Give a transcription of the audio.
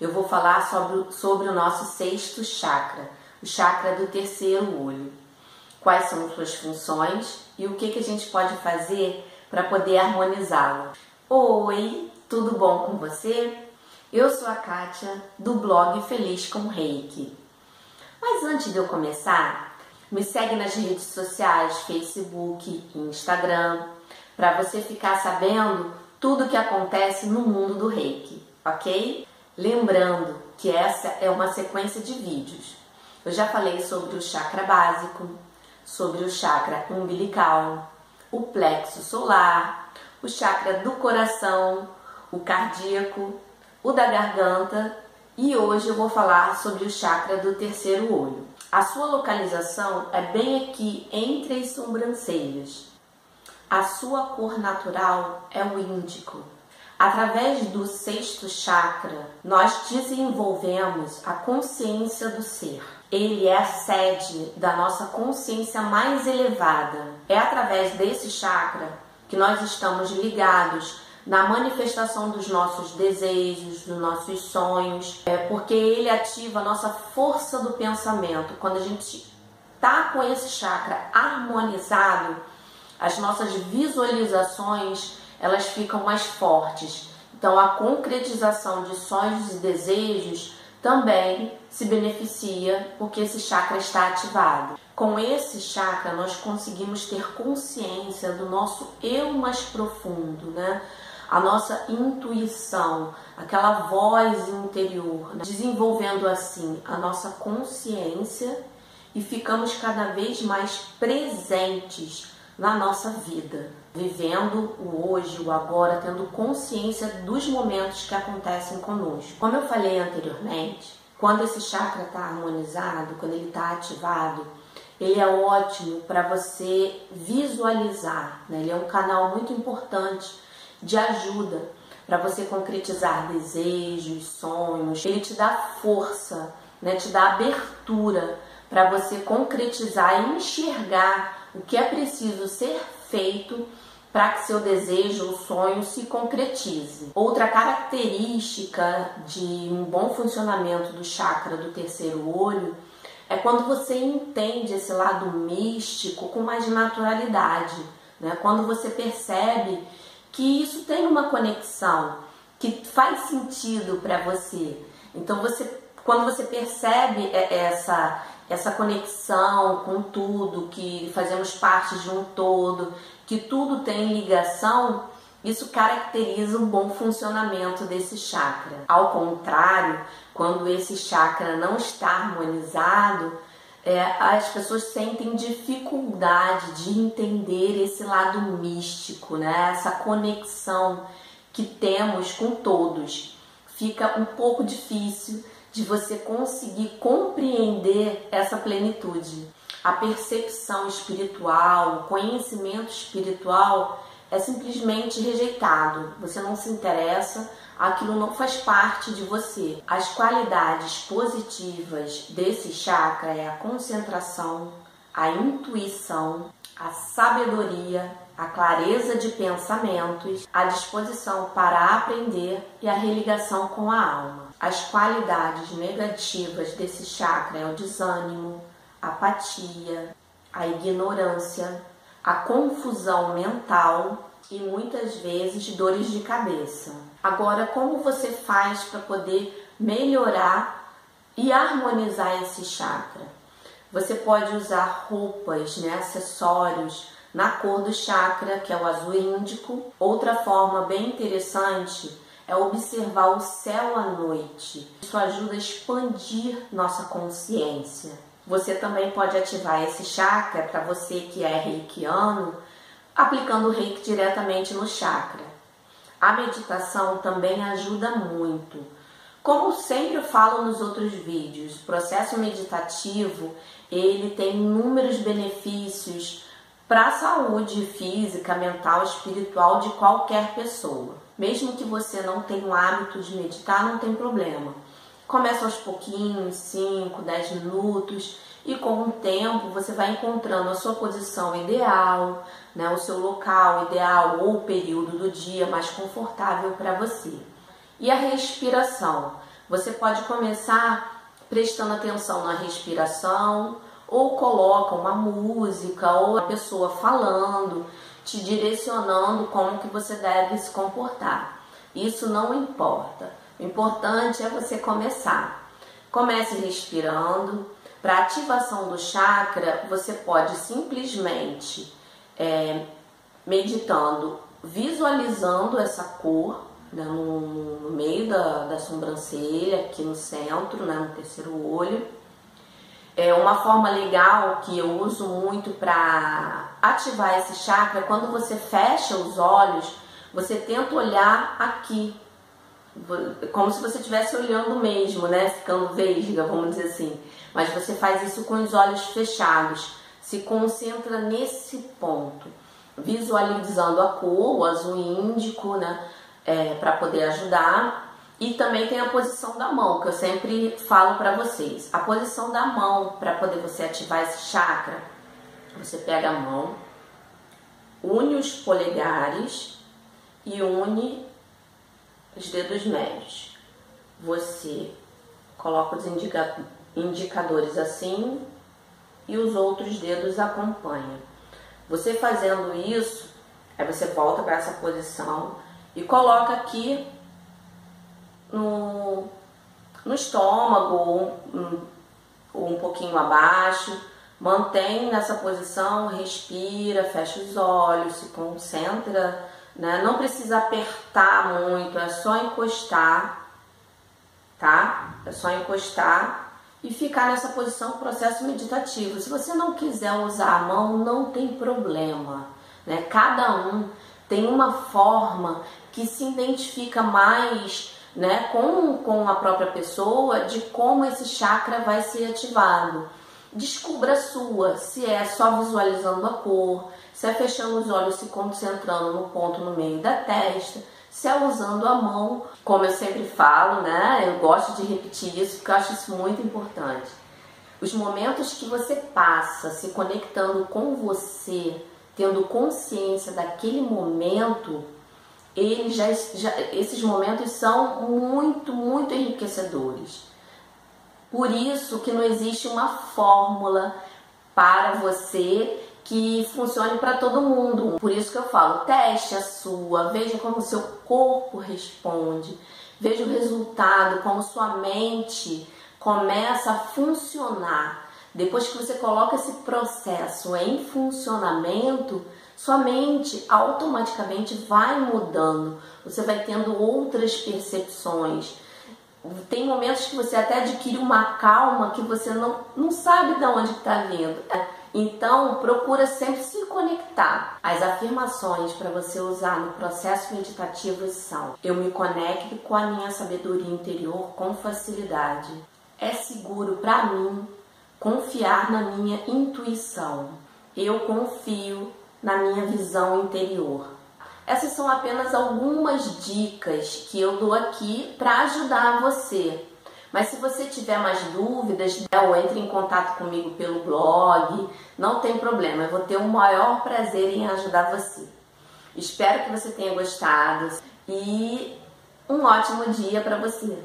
Eu vou falar sobre, sobre o nosso sexto chakra, o chakra do terceiro olho. Quais são suas funções e o que, que a gente pode fazer para poder harmonizá-lo. Oi, tudo bom com você? Eu sou a Kátia, do blog Feliz com Reiki. Mas antes de eu começar, me segue nas redes sociais, Facebook e Instagram, para você ficar sabendo tudo o que acontece no mundo do Reiki, ok? Lembrando que essa é uma sequência de vídeos. Eu já falei sobre o chakra básico, sobre o chakra umbilical, o plexo solar, o chakra do coração, o cardíaco, o da garganta e hoje eu vou falar sobre o chakra do terceiro olho. A sua localização é bem aqui entre as sobrancelhas. A sua cor natural é o índico. Através do sexto chakra, nós desenvolvemos a consciência do ser. Ele é a sede da nossa consciência mais elevada. É através desse chakra que nós estamos ligados na manifestação dos nossos desejos, dos nossos sonhos, é porque ele ativa a nossa força do pensamento. Quando a gente tá com esse chakra harmonizado, as nossas visualizações elas ficam mais fortes. Então, a concretização de sonhos e desejos também se beneficia porque esse chakra está ativado. Com esse chakra, nós conseguimos ter consciência do nosso eu mais profundo, né? A nossa intuição, aquela voz interior, né? desenvolvendo assim a nossa consciência e ficamos cada vez mais presentes na nossa vida, vivendo o hoje, o agora, tendo consciência dos momentos que acontecem conosco. Como eu falei anteriormente, quando esse chakra está harmonizado, quando ele está ativado, ele é ótimo para você visualizar, né? ele é um canal muito importante de ajuda para você concretizar desejos, sonhos. Ele te dá força, né? te dá abertura para você concretizar e enxergar o que é preciso ser feito para que seu desejo ou sonho se concretize. Outra característica de um bom funcionamento do chakra do terceiro olho é quando você entende esse lado místico com mais naturalidade, né? Quando você percebe que isso tem uma conexão que faz sentido para você. Então você quando você percebe é, essa essa conexão com tudo, que fazemos parte de um todo, que tudo tem ligação, isso caracteriza um bom funcionamento desse chakra. Ao contrário, quando esse chakra não está harmonizado, é, as pessoas sentem dificuldade de entender esse lado místico, né? essa conexão que temos com todos. Fica um pouco difícil de você conseguir compreender essa plenitude. A percepção espiritual, o conhecimento espiritual é simplesmente rejeitado. Você não se interessa, aquilo não faz parte de você. As qualidades positivas desse chakra é a concentração, a intuição, a sabedoria, a clareza de pensamentos, a disposição para aprender e a religação com a alma. As qualidades negativas desse chakra é o desânimo, apatia, a ignorância, a confusão mental e muitas vezes dores de cabeça. Agora, como você faz para poder melhorar e harmonizar esse chakra? Você pode usar roupas, né, acessórios na cor do chakra, que é o azul índico. Outra forma bem interessante é observar o céu à noite. Isso ajuda a expandir nossa consciência. Você também pode ativar esse chakra para você que é reikiano, aplicando o reiki diretamente no chakra. A meditação também ajuda muito. Como sempre falo nos outros vídeos, o processo meditativo ele tem inúmeros benefícios para a saúde física, mental, espiritual de qualquer pessoa. Mesmo que você não tenha o hábito de meditar, não tem problema. Começa aos pouquinhos, 5, 10 minutos, e com o tempo você vai encontrando a sua posição ideal, né, o seu local ideal ou o período do dia mais confortável para você. E a respiração? Você pode começar prestando atenção na respiração, ou coloca uma música, ou a pessoa falando, te direcionando como que você deve se comportar. Isso não importa. O importante é você começar. Comece respirando. Para ativação do chakra, você pode simplesmente é, meditando, visualizando essa cor né, no, no, meio da, da sobrancelha, aqui no centro, né, no terceiro olho. É uma forma legal que eu uso muito para ativar esse chakra, quando você fecha os olhos, você tenta olhar aqui, como se você estivesse olhando mesmo, né? Ficando vesga, vamos dizer assim. Mas você faz isso com os olhos fechados. Se concentra nesse ponto, visualizando a cor, o azul índico, né? É, para poder ajudar. E também tem a posição da mão, que eu sempre falo para vocês. A posição da mão para poder você ativar esse chakra, você pega a mão, une os polegares e une os dedos médios. Você coloca os indica indicadores assim e os outros dedos acompanham. Você fazendo isso, aí você volta para essa posição e coloca aqui no, no estômago ou um, um pouquinho abaixo. Mantém nessa posição, respira, fecha os olhos, se concentra né? Não precisa apertar muito, é só encostar, tá? É só encostar e ficar nessa posição processo meditativo. Se você não quiser usar a mão, não tem problema, né? Cada um tem uma forma que se identifica mais né, com, com a própria pessoa de como esse chakra vai ser ativado. Descubra a sua, se é só visualizando a cor, se é fechando os olhos, se concentrando no ponto no meio da testa, se é usando a mão, como eu sempre falo, né? Eu gosto de repetir isso porque eu acho isso muito importante. Os momentos que você passa se conectando com você, tendo consciência daquele momento, eles já, já, esses momentos são muito, muito enriquecedores. Por isso que não existe uma fórmula para você que funcione para todo mundo. Por isso que eu falo, teste a sua, veja como o seu corpo responde, veja o resultado, como sua mente começa a funcionar. Depois que você coloca esse processo em funcionamento, sua mente automaticamente vai mudando. Você vai tendo outras percepções. Tem momentos que você até adquire uma calma que você não, não sabe de onde está vindo. Então, procura sempre se conectar. As afirmações para você usar no processo meditativo são: eu me conecto com a minha sabedoria interior com facilidade. É seguro para mim confiar na minha intuição. Eu confio na minha visão interior. Essas são apenas algumas dicas que eu dou aqui para ajudar você mas se você tiver mais dúvidas, ou entre em contato comigo pelo blog, não tem problema, eu vou ter o maior prazer em ajudar você. Espero que você tenha gostado e um ótimo dia para você.